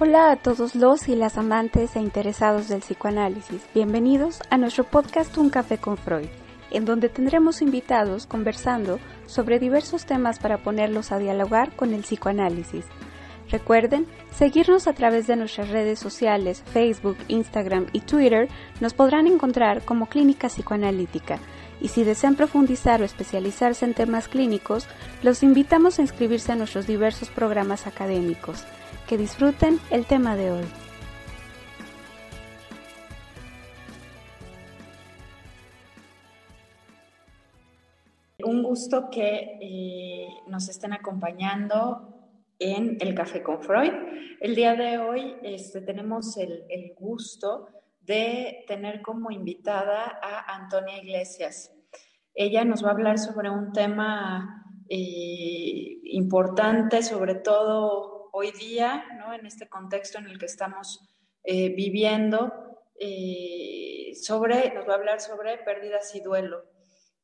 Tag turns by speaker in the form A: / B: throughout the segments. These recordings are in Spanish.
A: Hola a todos los y las amantes e interesados del psicoanálisis. Bienvenidos a nuestro podcast Un Café con Freud, en donde tendremos invitados conversando sobre diversos temas para ponerlos a dialogar con el psicoanálisis. Recuerden seguirnos a través de nuestras redes sociales, Facebook, Instagram y Twitter. Nos podrán encontrar como Clínica Psicoanalítica. Y si desean profundizar o especializarse en temas clínicos, los invitamos a inscribirse a nuestros diversos programas académicos. Que disfruten el tema de hoy.
B: Un gusto que eh, nos estén acompañando en el Café con Freud. El día de hoy este, tenemos el, gusto de tener como invitada a Antonia Iglesias. Ella nos va a hablar sobre un tema eh, importante, sobre todo hoy día, ¿no? en este contexto en el que estamos eh, viviendo, eh, sobre, nos va a hablar sobre pérdidas y duelo.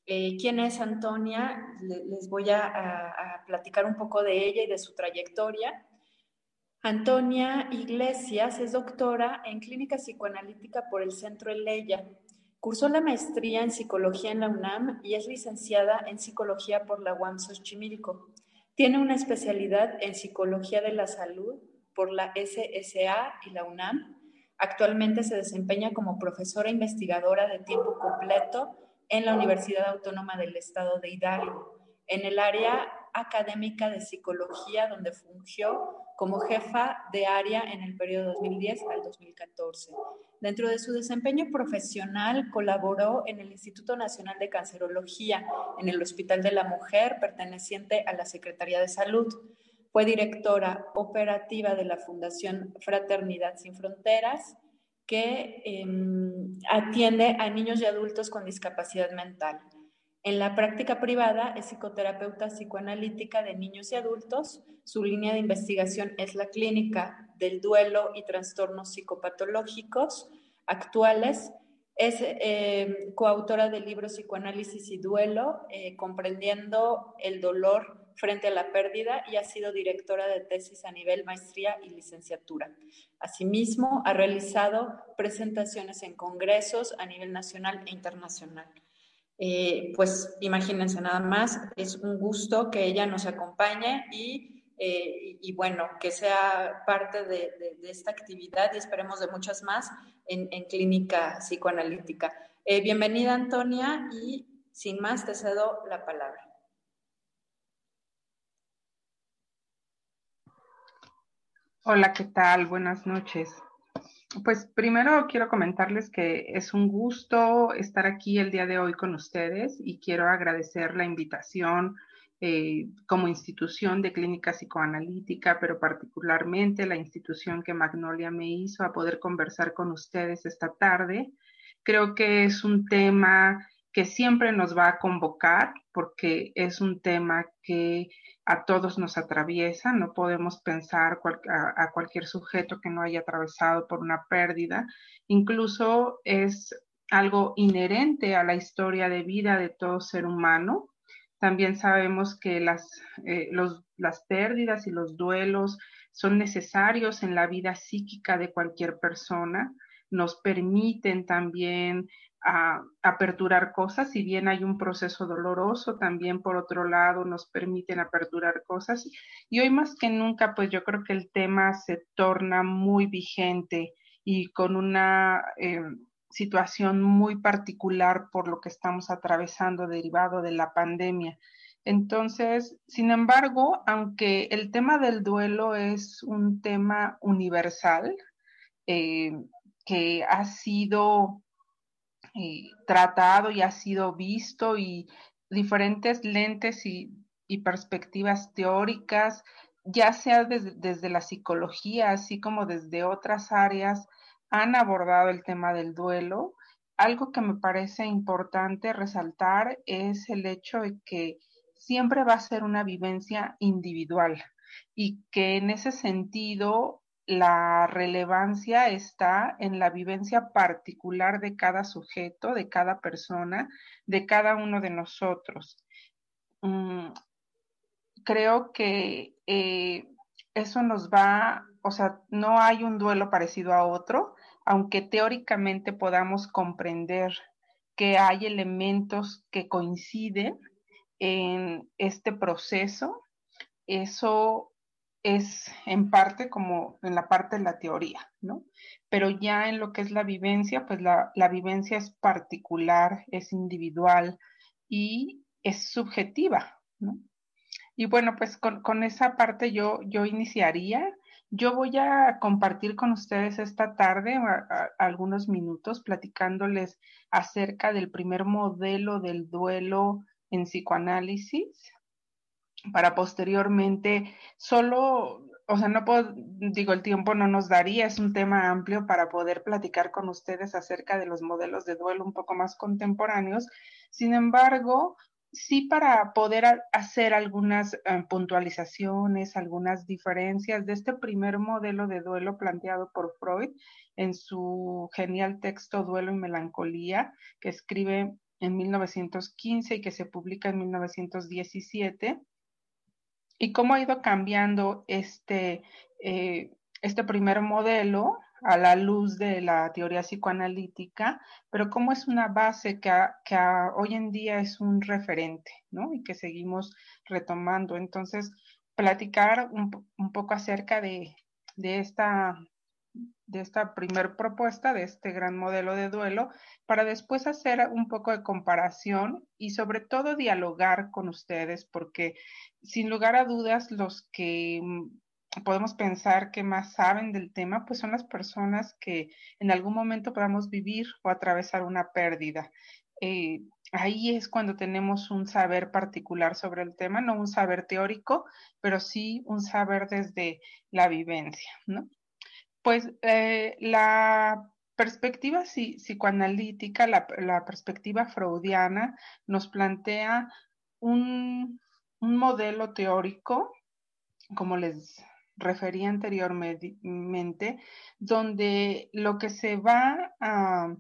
B: Eh, ¿Quién es Antonia? les voy a, platicar un poco de ella y de su trayectoria. Antonia Iglesias es doctora en clínica psicoanalítica por el Centro Eleya. Cursó la maestría en psicología en la UNAM y es licenciada en psicología por la UAM Xochimilco. Tiene una especialidad en Psicología de la Salud por la SSA y la UNAM. Actualmente se desempeña como profesora investigadora de tiempo completo en la Universidad Autónoma del Estado de Hidalgo, en el área académica de psicología, donde fungió como jefa de área en el periodo 2010 al 2014. Dentro de su desempeño profesional colaboró en el Instituto Nacional de Cancerología, en el Hospital de la Mujer, perteneciente a la Secretaría de Salud. Fue directora operativa de la Fundación Fraternidad Sin Fronteras, que em, atiende a niños y adultos con discapacidad mental. En la práctica privada es psicoterapeuta psicoanalítica de niños y adultos. Su línea de investigación es la clínica del duelo y trastornos psicopatológicos actuales. Es eh, coautora del libro Psicoanálisis y Duelo, eh, comprendiendo el dolor frente a la pérdida y ha sido directora de tesis a nivel maestría y licenciatura. Asimismo, ha realizado presentaciones en congresos a nivel nacional e internacional. Eh, pues imagínense nada más, es un gusto que ella nos acompañe y, eh, bueno, que sea parte de, esta actividad y esperemos de muchas más en, clínica psicoanalítica. Eh, bienvenida Antonia y sin más te cedo la palabra.
C: Hola, ¿qué tal? Buenas noches. Pues primero quiero comentarles que es un gusto estar aquí el día de hoy con ustedes y quiero agradecer la invitación eh, como institución de clínica psicoanalítica, pero particularmente la institución que Magnolia me hizo a poder conversar con ustedes esta tarde. Creo que es un tema que siempre nos va a convocar porque es un tema que a todos nos atraviesa, no podemos pensar a, cualquier sujeto que no haya atravesado por una pérdida, incluso es algo inherente a la historia de vida de todo ser humano. También sabemos que las, eh, las pérdidas y los duelos son necesarios en la vida psíquica de cualquier persona, nos permiten también a aperturar cosas, si bien hay un proceso doloroso, también por otro lado nos permiten aperturar cosas. Y hoy más que nunca, pues yo creo que el tema se torna muy vigente y con una eh, situación muy particular por lo que estamos atravesando derivado de la pandemia. Entonces, sin embargo, aunque el tema del duelo es un tema universal, eh, que ha sido eh, tratado y ha sido visto y diferentes lentes y, perspectivas teóricas, ya sea desde, la psicología, así como desde otras áreas, han abordado el tema del duelo. Algo que me parece importante resaltar es el hecho de que siempre va a ser una vivencia individual y que en ese sentido la relevancia está en la vivencia particular de cada sujeto, de cada persona, de cada uno de nosotros. Mm, creo que eh, eso nos va o sea, no hay un duelo parecido a otro, aunque teóricamente podamos comprender que hay elementos que coinciden en este proceso, eso es en parte como en la parte de la teoría, ¿no? Pero ya en lo que es la vivencia, pues la, vivencia es particular, es individual y es subjetiva, ¿no? Y bueno, pues con, esa parte yo, yo iniciaría. Yo voy a compartir con ustedes esta tarde algunos minutos platicándoles acerca del primer modelo del duelo en psicoanálisis para posteriormente solo, o sea, no puedo, digo, el tiempo no nos daría, es un tema amplio para poder platicar con ustedes acerca de los modelos de duelo un poco más contemporáneos. Sin embargo, sí para poder hacer algunas eh, puntualizaciones, algunas diferencias de este primer modelo de duelo planteado por Freud en su genial texto Duelo y Melancolía, que escribe en 1915 y que se publica en 1917, y cómo ha ido cambiando este, eh, este primer modelo a la luz de la teoría psicoanalítica, pero cómo es una base que, hoy en día es un referente, ¿no? Y que seguimos retomando. Entonces, platicar un, un poco acerca de, de esta de esta primer propuesta, de este gran modelo de duelo, para después hacer un poco de comparación y sobre todo dialogar con ustedes, porque sin lugar a dudas los que mm, podemos pensar que más saben del tema, pues son las personas que en algún momento podamos vivir o atravesar una pérdida. Eh, ahí es cuando tenemos un saber particular sobre el tema, no un saber teórico, pero sí un saber desde la vivencia, ¿no? Pues eh, la perspectiva psicoanalítica, la, perspectiva freudiana, nos plantea un, modelo teórico, como les refería anteriormente, donde lo que se va a,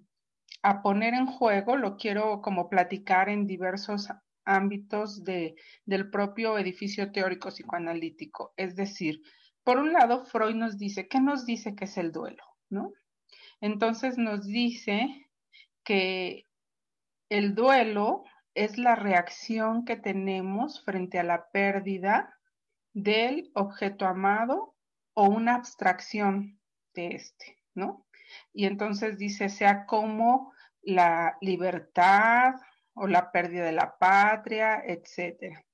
C: poner en juego, lo quiero como platicar en diversos ámbitos del propio edificio teórico psicoanalítico, es decir, por un lado, Freud nos dice, ¿qué nos dice que es el duelo? ¿No? Entonces nos dice que el duelo es la reacción que tenemos frente a la pérdida del objeto amado o una abstracción de este, ¿no? Y entonces dice, sea como la libertad o la pérdida de la patria, etcétera.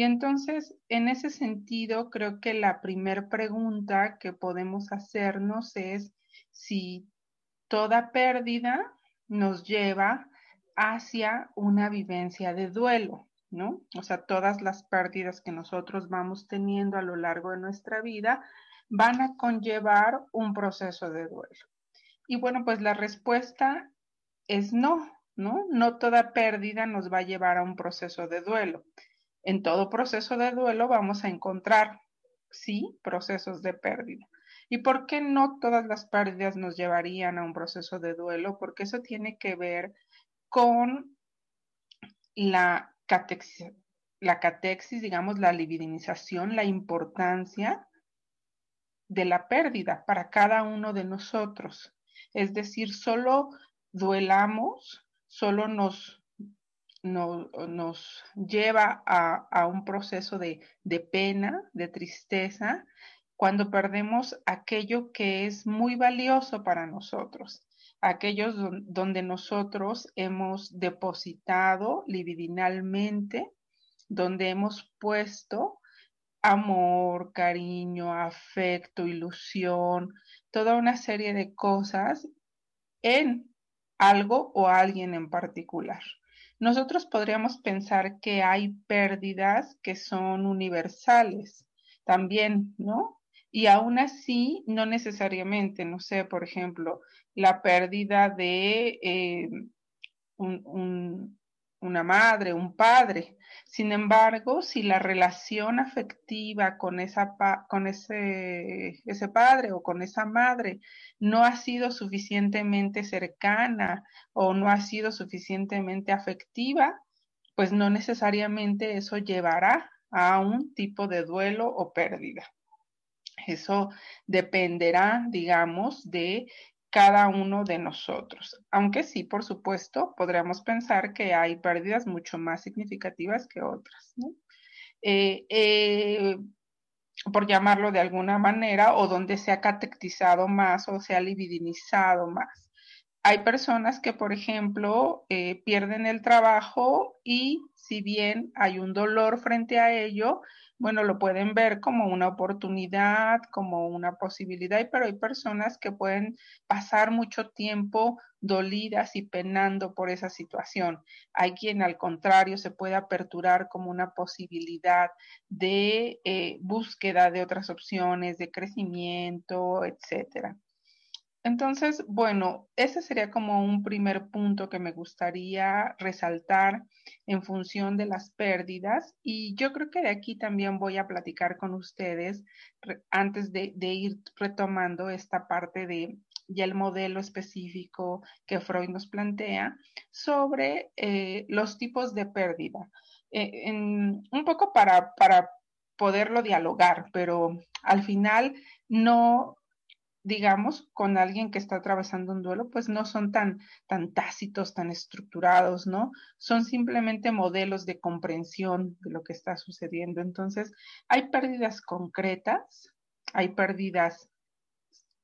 C: Y entonces, en ese sentido, creo que la primera pregunta que podemos hacernos es si toda pérdida nos lleva hacia una vivencia de duelo, ¿no? O sea, todas las pérdidas que nosotros vamos teniendo a lo largo de nuestra vida van a conllevar un proceso de duelo. Y bueno, pues la respuesta es no, ¿no? No toda pérdida nos va a llevar a un proceso de duelo. En todo proceso de duelo vamos a encontrar, sí, procesos de pérdida. ¿Y por qué no todas las pérdidas nos llevarían a un proceso de duelo? Porque eso tiene que ver con la catexis, digamos, la libidinización, la importancia de la pérdida para cada uno de nosotros. Es decir, solo duelamos, solo nos nos lleva a, un proceso de, pena, de tristeza, cuando perdemos aquello que es muy valioso para nosotros, aquellos donde nosotros hemos depositado libidinalmente, donde hemos puesto amor, cariño, afecto, ilusión, toda una serie de cosas en algo o alguien en particular. Nosotros podríamos pensar que hay pérdidas que son universales también, ¿no? Y aún así, no necesariamente, no sé, por ejemplo, la pérdida de eh, un, una madre, un padre. Sin embargo, si la relación afectiva con, esa con ese, ese padre o con esa madre no ha sido suficientemente cercana o no ha sido suficientemente afectiva, pues no necesariamente eso llevará a un tipo de duelo o pérdida. Eso dependerá, digamos, de cada uno de nosotros. Aunque sí, por supuesto, podríamos pensar que hay pérdidas mucho más significativas que otras. Eh, eh, por llamarlo de alguna manera, o donde se ha catequizado más o se ha libidinizado más. Hay personas que, por ejemplo, eh, pierden el trabajo y si bien hay un dolor frente a ello, bueno, lo pueden ver como una oportunidad, como una posibilidad, pero hay personas que pueden pasar mucho tiempo dolidas y penando por esa situación. Hay quien al contrario se puede aperturar como una posibilidad de eh, búsqueda de otras opciones, de crecimiento, etcétera. Entonces, bueno, ese sería como un primer punto que me gustaría resaltar en función de las pérdidas. Y yo creo que de aquí también voy a platicar con ustedes antes de, ir retomando esta parte de el modelo específico que Freud nos plantea sobre eh, los tipos de pérdida. Eh, un poco para poderlo dialogar, pero al final no digamos, con alguien que está atravesando un duelo, pues no son tan, tan tácitos, tan estructurados, ¿no? Son simplemente modelos de comprensión de lo que está sucediendo. Entonces, hay pérdidas concretas, hay pérdidas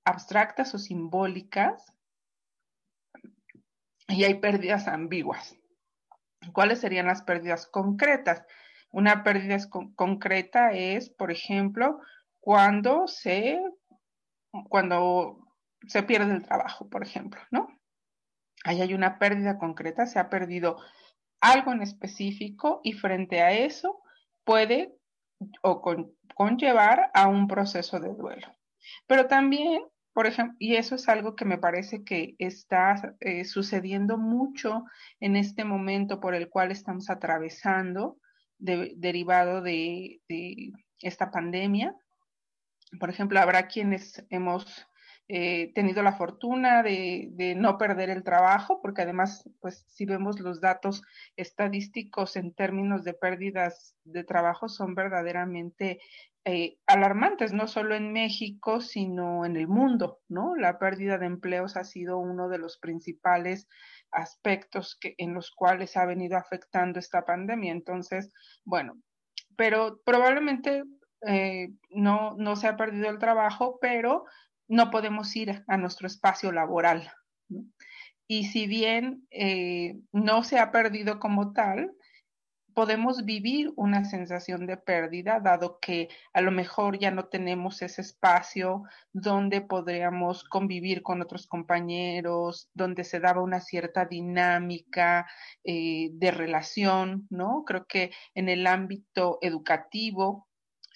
C: abstractas o simbólicas y hay pérdidas ambiguas. ¿Cuáles serían las pérdidas concretas? Una pérdida concreta es, por ejemplo, cuando se cuando se pierde el trabajo, por ejemplo, ¿no? Ahí hay una pérdida concreta, se ha perdido algo en específico y frente a eso puede o conllevar a un proceso de duelo. Pero también, por ejemplo, y eso es algo que me parece que está eh, sucediendo mucho en este momento por el cual estamos atravesando, derivado de esta pandemia, por ejemplo, habrá quienes hemos eh, tenido la fortuna de, no perder el trabajo, porque además, pues si vemos los datos estadísticos en términos de pérdidas de trabajo, son verdaderamente eh, alarmantes, no solo en México, sino en el mundo, ¿no? La pérdida de empleos ha sido uno de los principales aspectos que, en los cuales ha venido afectando esta pandemia. Entonces, bueno, pero probablemente eh, no, no se ha perdido el trabajo, pero no podemos ir a nuestro espacio laboral. Y si bien eh, no se ha perdido como tal, podemos vivir una sensación de pérdida, dado que a lo mejor ya no tenemos ese espacio donde podríamos convivir con otros compañeros, donde se daba una cierta dinámica eh, de relación, ¿no? Creo que en el ámbito educativo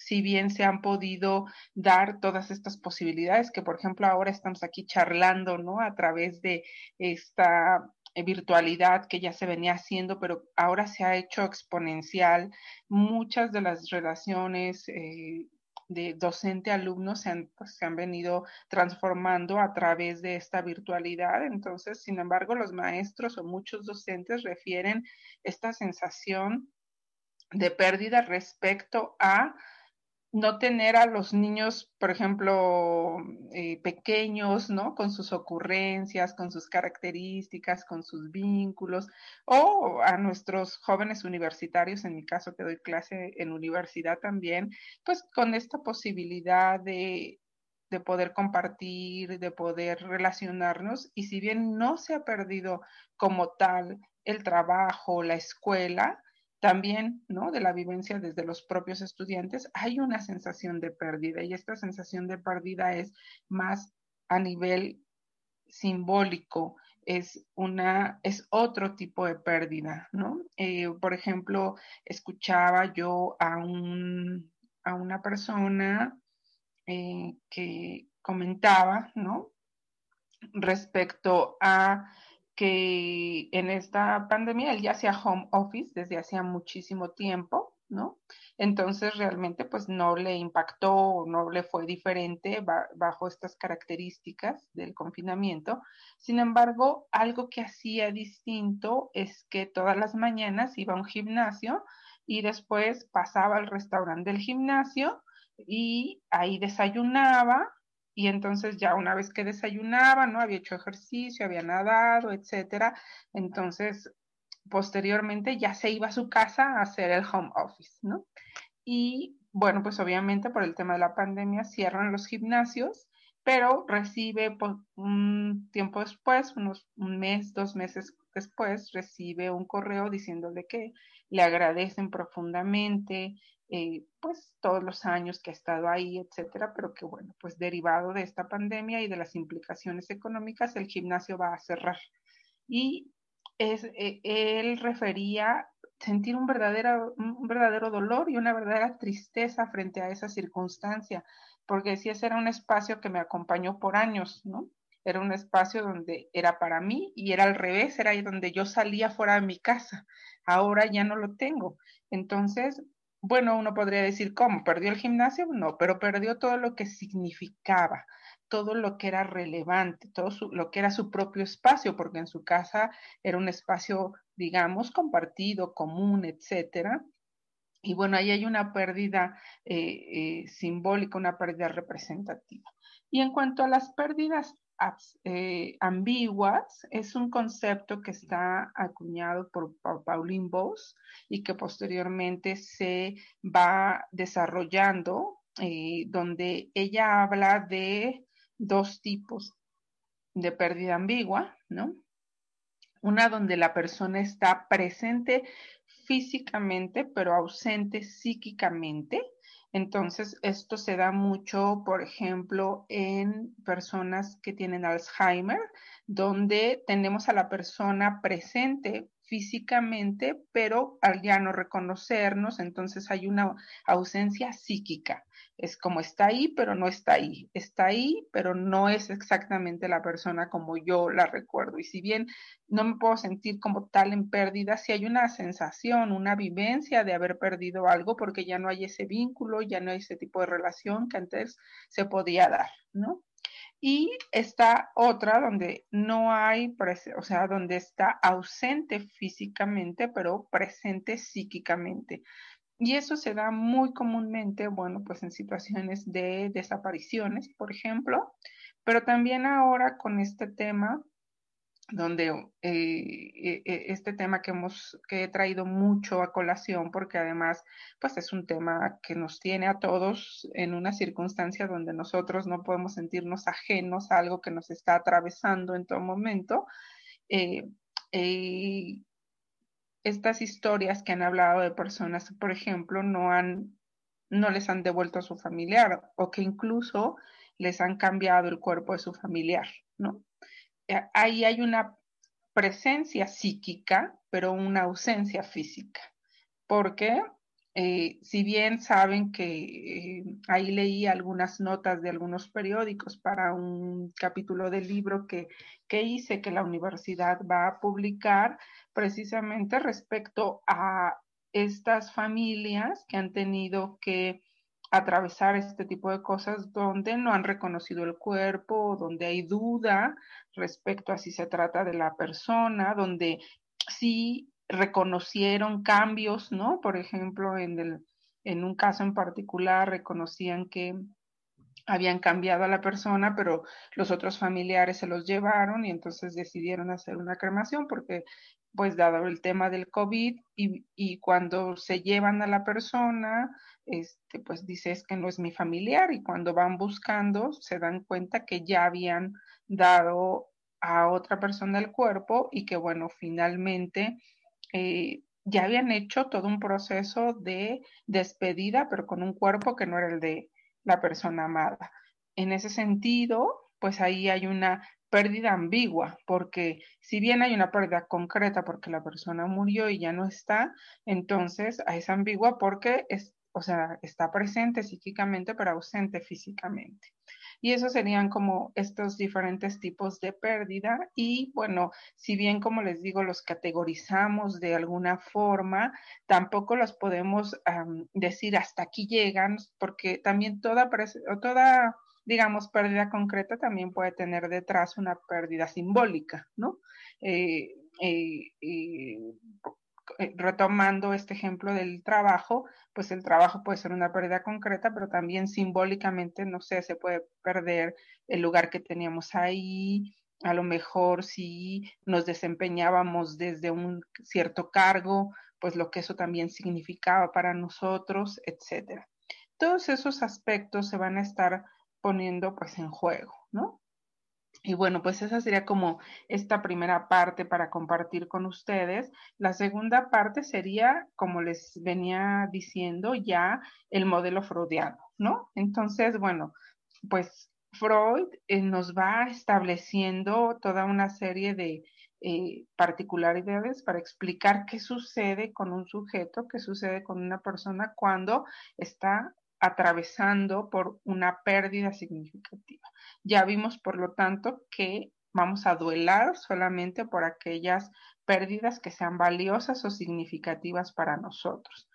C: si bien se han podido dar todas estas posibilidades que, por ejemplo, ahora estamos aquí charlando, ¿no? A través de esta virtualidad que ya se venía haciendo, pero ahora se ha hecho exponencial. Muchas de las relaciones eh, de docente-alumno se pues, se han venido transformando a través de esta virtualidad. Entonces, sin embargo, los maestros o muchos docentes refieren esta sensación de pérdida respecto a no tener a los niños, por ejemplo, eh, pequeños, ¿no? Con sus ocurrencias, con sus características, con sus vínculos, o a nuestros jóvenes universitarios, en mi caso que doy clase en universidad también, pues con esta posibilidad de, de poder compartir, de poder relacionarnos, y si bien no se ha perdido como tal el trabajo, la escuela, también, ¿no? De la vivencia desde los propios estudiantes, hay una sensación de pérdida y esta sensación de pérdida es más a nivel simbólico, es una, es otro tipo de pérdida, ¿no? Eh, por ejemplo, escuchaba yo a un, a una persona eh, que comentaba, ¿no? Respecto a que en esta pandemia él ya hacía home office desde hacía muchísimo tiempo, ¿no? Entonces realmente pues no le impactó, no le fue diferente bajo estas características del confinamiento. Sin embargo, algo que hacía distinto es que todas las mañanas iba a un gimnasio y después pasaba al restaurante del gimnasio y ahí desayunaba y entonces ya una vez que desayunaba, ¿no? Había hecho ejercicio, había nadado, etcétera. Entonces, posteriormente ya se iba a su casa a hacer el home office, ¿no? Y bueno, pues obviamente por el tema de la pandemia cierran los gimnasios, pero recibe pues, un tiempo después, unos un mes, dos meses después, recibe un correo diciéndole que le agradecen profundamente, eh, pues todos los años que ha estado ahí, etcétera, pero que bueno, pues derivado de esta pandemia y de las implicaciones económicas, el gimnasio va a cerrar. Y es, eh, él refería sentir un verdadero, un verdadero dolor y una verdadera tristeza frente a esa circunstancia, porque si ese era un espacio que me acompañó por años, ¿no? Era un espacio donde era para mí y era al revés, era ahí donde yo salía fuera de mi casa. Ahora ya no lo tengo. Entonces, bueno, uno podría decir, ¿cómo? ¿Perdió el gimnasio? No, pero perdió todo lo que significaba, todo lo que era relevante, todo lo que era su propio espacio, porque en su casa era un espacio, digamos, compartido, común, etcétera. Y bueno, ahí hay una pérdida eh, eh, simbólica, una pérdida representativa. Y en cuanto a las pérdidas eh, ambiguas es un concepto que está acuñado por, Pauline Bose y que posteriormente se va desarrollando, eh, donde ella habla de dos tipos de pérdida ambigua, ¿no? Una donde la persona está presente físicamente, pero ausente psíquicamente, entonces, esto se da mucho, por ejemplo, en personas que tienen Alzheimer, donde tenemos a la persona presente físicamente, pero al ya no reconocernos, entonces hay una ausencia psíquica. Es como está ahí, pero no está ahí. Está ahí, pero no es exactamente la persona como yo la recuerdo. Y si bien no me puedo sentir como tal en pérdida, si hay una sensación, una vivencia de haber perdido algo porque ya no hay ese vínculo, ya no hay ese tipo de relación que antes se podía dar, ¿no? Y está otra donde no hay, o sea, donde está ausente físicamente, pero presente psíquicamente. Y eso se da muy comúnmente, bueno, pues en situaciones de desapariciones, por ejemplo, pero también ahora con este tema donde eh, e, este tema que hemos que he traído mucho a colación porque además pues es un tema que nos tiene a todos en una circunstancia donde nosotros no podemos sentirnos ajenos a algo que nos está atravesando en todo momento eh, eh, estas historias que han hablado de personas por ejemplo no han no les han devuelto a su familiar o que incluso les han cambiado el cuerpo de su familiar no ahí hay una presencia psíquica, pero una ausencia física. Porque eh, si bien saben que eh, ahí leí algunas notas de algunos periódicos para un capítulo del libro que, que hice que la universidad va a publicar precisamente respecto a estas familias que han tenido que atravesar este tipo de cosas donde no han reconocido el cuerpo, donde hay duda respecto a si se trata de la persona, donde sí reconocieron cambios, ¿no? Por ejemplo, en, el, en un caso en particular reconocían que habían cambiado a la persona, pero los otros familiares se los llevaron y entonces decidieron hacer una cremación porque, pues, dado el tema del COVID y, y cuando se llevan a la persona, este, pues dices que no es mi familiar y cuando van buscando se dan cuenta que ya habían dado a otra persona el cuerpo y que bueno, finalmente eh, ya habían hecho todo un proceso de despedida, pero con un cuerpo que no era el de la persona amada. En ese sentido, pues ahí hay una pérdida ambigua, porque si bien hay una pérdida concreta porque la persona murió y ya no está, entonces es ambigua porque es, o sea, está presente psíquicamente pero ausente físicamente. Y esos serían como estos diferentes tipos de pérdida. Y bueno, si bien como les digo, los categorizamos de alguna forma, tampoco los podemos decir hasta aquí llegan, porque también toda, toda, digamos, pérdida concreta también puede tener detrás una pérdida simbólica, ¿no? Eh, eh, eh, retomando este ejemplo del trabajo, pues el trabajo puede ser una pérdida concreta, pero también simbólicamente, no sé, se puede perder el lugar que teníamos ahí, a lo mejor si nos desempeñábamos desde un cierto cargo, pues lo que eso también significaba para nosotros, etcétera. Todos esos aspectos se van a estar poniendo pues en juego, ¿no? Y bueno, pues esa sería como esta primera parte para compartir con ustedes. La segunda parte sería, como les venía diciendo, ya el modelo freudiano, ¿no? Entonces, bueno, pues Freud eh, nos va estableciendo toda una serie de eh, particularidades para explicar qué sucede con un sujeto, qué sucede con una persona cuando está atravesando por una pérdida significativa. Ya vimos, por lo tanto, que vamos a duelar solamente por aquellas pérdidas que sean valiosas o significativas para nosotros.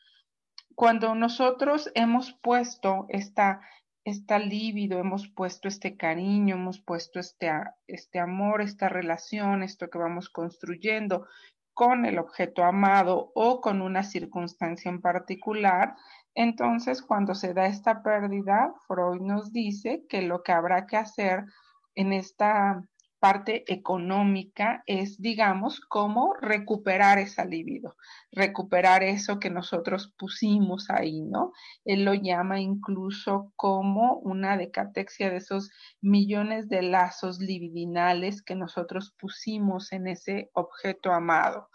C: Cuando nosotros hemos puesto esta, esta hemos puesto este cariño, hemos puesto este, este amor, esta relación, esto que vamos construyendo con el objeto amado o con una circunstancia en particular, entonces, cuando se da esta pérdida, Freud nos dice que lo que habrá que hacer en esta parte económica es, digamos, cómo recuperar esa libido, recuperar eso que nosotros pusimos ahí, ¿no? Él lo llama incluso como una decatexia de esos millones de lazos libidinales que nosotros pusimos en ese objeto amado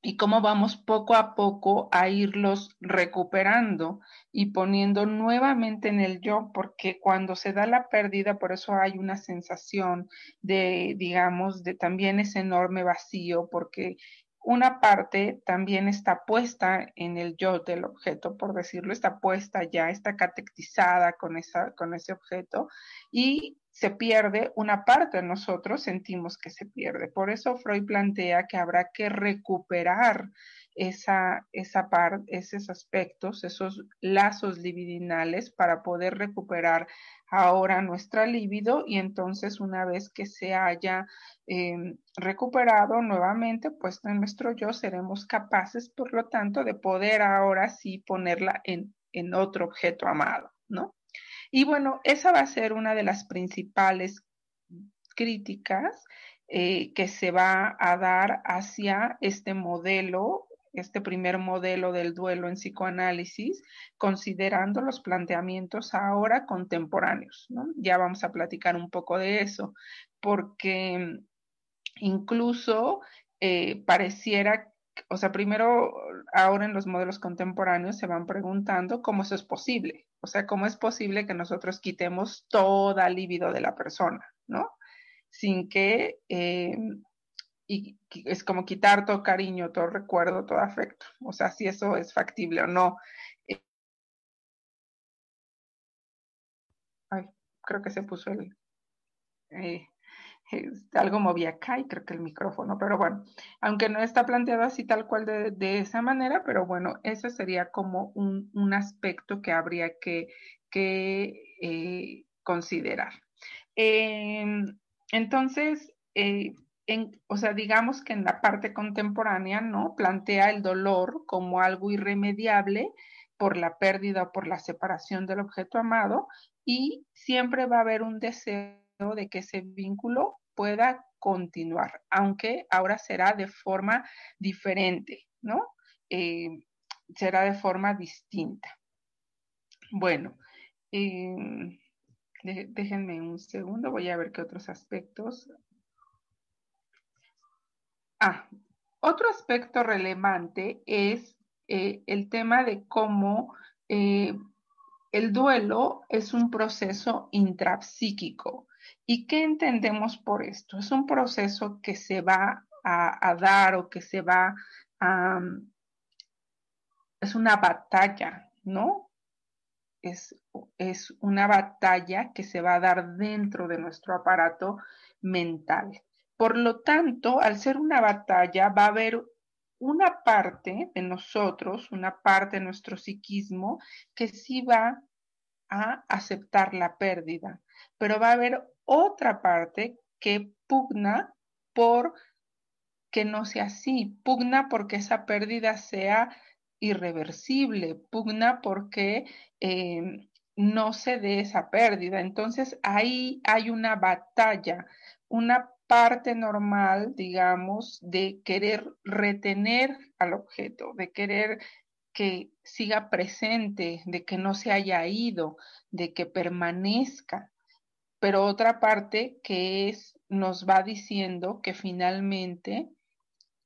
C: y cómo vamos poco a poco a irlos recuperando y poniendo nuevamente en el yo, porque cuando se da la pérdida, por eso hay una sensación de, digamos, de también ese enorme vacío, porque una parte también está puesta en el yo del objeto, por decirlo, está puesta ya, está catectizada con, esa, con ese objeto y se pierde, una parte de nosotros sentimos que se pierde. Por eso Freud plantea que habrá que recuperar esa, esa parte, esos aspectos, esos lazos libidinales para poder recuperar ahora nuestra libido y entonces una vez que se haya em, recuperado nuevamente, pues en nuestro yo seremos capaces, por lo tanto, de poder ahora sí ponerla en, en otro objeto amado, ¿no? Y bueno, esa va a ser una de las principales críticas eh, que se va a dar hacia este modelo, este primer modelo del duelo en psicoanálisis, considerando los planteamientos ahora contemporáneos. Ya vamos a platicar un poco de eso, porque incluso eh, pareciera o sea, primero, ahora en los modelos contemporáneos se van preguntando cómo eso es posible. O sea, cómo es posible que nosotros quitemos toda libido de la persona, ¿no? Sin que, eh, y es como quitar todo cariño, todo recuerdo, todo afecto. O sea, si eso es factible o no. ay, creo que se puso el... Eh, algo movía acá y creo que el micrófono, pero bueno, aunque no está planteado así tal cual de, esa manera, pero bueno, eso sería como un, aspecto que habría que, eh, considerar. Em, entonces, eh, o sea, digamos que en la parte contemporánea, ¿no? Plantea el dolor como algo irremediable por la pérdida o por la separación del objeto amado y siempre va a haber un deseo de que ese vínculo pueda continuar, aunque ahora será de forma diferente, ¿no? Eh, será de forma distinta. Bueno, em, déjenme un segundo, voy a ver qué otros aspectos. Ah, otro aspecto relevante es eh, el tema de cómo eh, el duelo es un proceso intrapsíquico. ¿Y qué entendemos por esto? Es un proceso que se va a, dar o que se va a... es una batalla, ¿no? Es, es una batalla que se va a dar dentro de nuestro aparato mental. Por lo tanto, al ser una batalla, va a haber una parte de nosotros, una parte de nuestro psiquismo, que sí va a aceptar la pérdida, pero va a haber otra parte que pugna por que no sea así, pugna porque esa pérdida sea irreversible, pugna porque eh, no se dé esa pérdida. Entonces ahí hay una batalla, una parte normal, digamos, de querer retener al objeto, de querer que siga presente, de que no se haya ido, de que permanezca. Pero otra parte que es, nos va diciendo que finalmente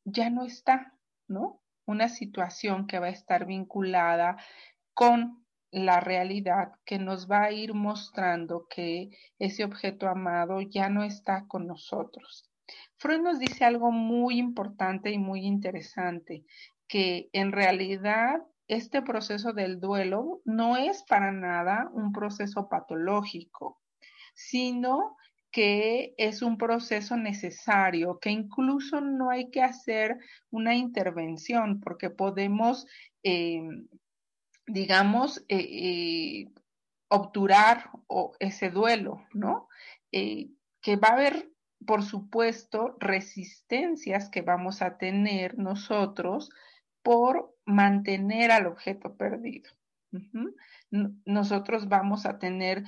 C: ya no está, ¿no? Una situación que va a estar vinculada con la realidad que nos va a ir mostrando que ese objeto amado ya no está con nosotros. Freud nos dice algo muy importante y muy interesante, que en realidad este proceso del duelo no es para nada un proceso patológico, sino que es un proceso necesario, que incluso no hay que hacer una intervención porque podemos eh, digamos, eh, eh, obturar ese duelo, ¿no? Eh, que va a haber, por supuesto, resistencias que vamos a tener nosotros por mantener al objeto perdido. Nosotros vamos a tener,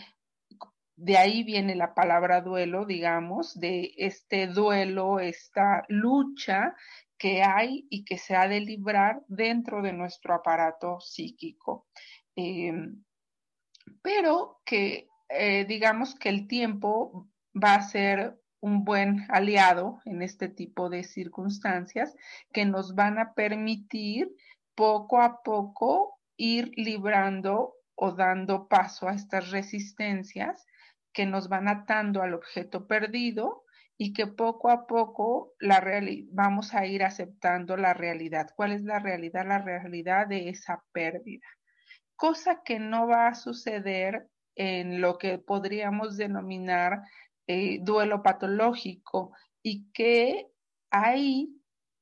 C: de ahí viene la palabra duelo, digamos, de este duelo, esta lucha que hay y que se ha de librar dentro de nuestro aparato psíquico. Em, pero que eh, digamos que el tiempo va a ser un buen aliado en este tipo de circunstancias que nos van a permitir poco a poco ir librando o dando paso a estas resistencias que nos van atando al objeto perdido y que poco a poco la vamos a ir aceptando la realidad. ¿Cuál es la realidad? La realidad de esa pérdida. Cosa que no va a suceder en lo que podríamos denominar eh, duelo patológico y que ahí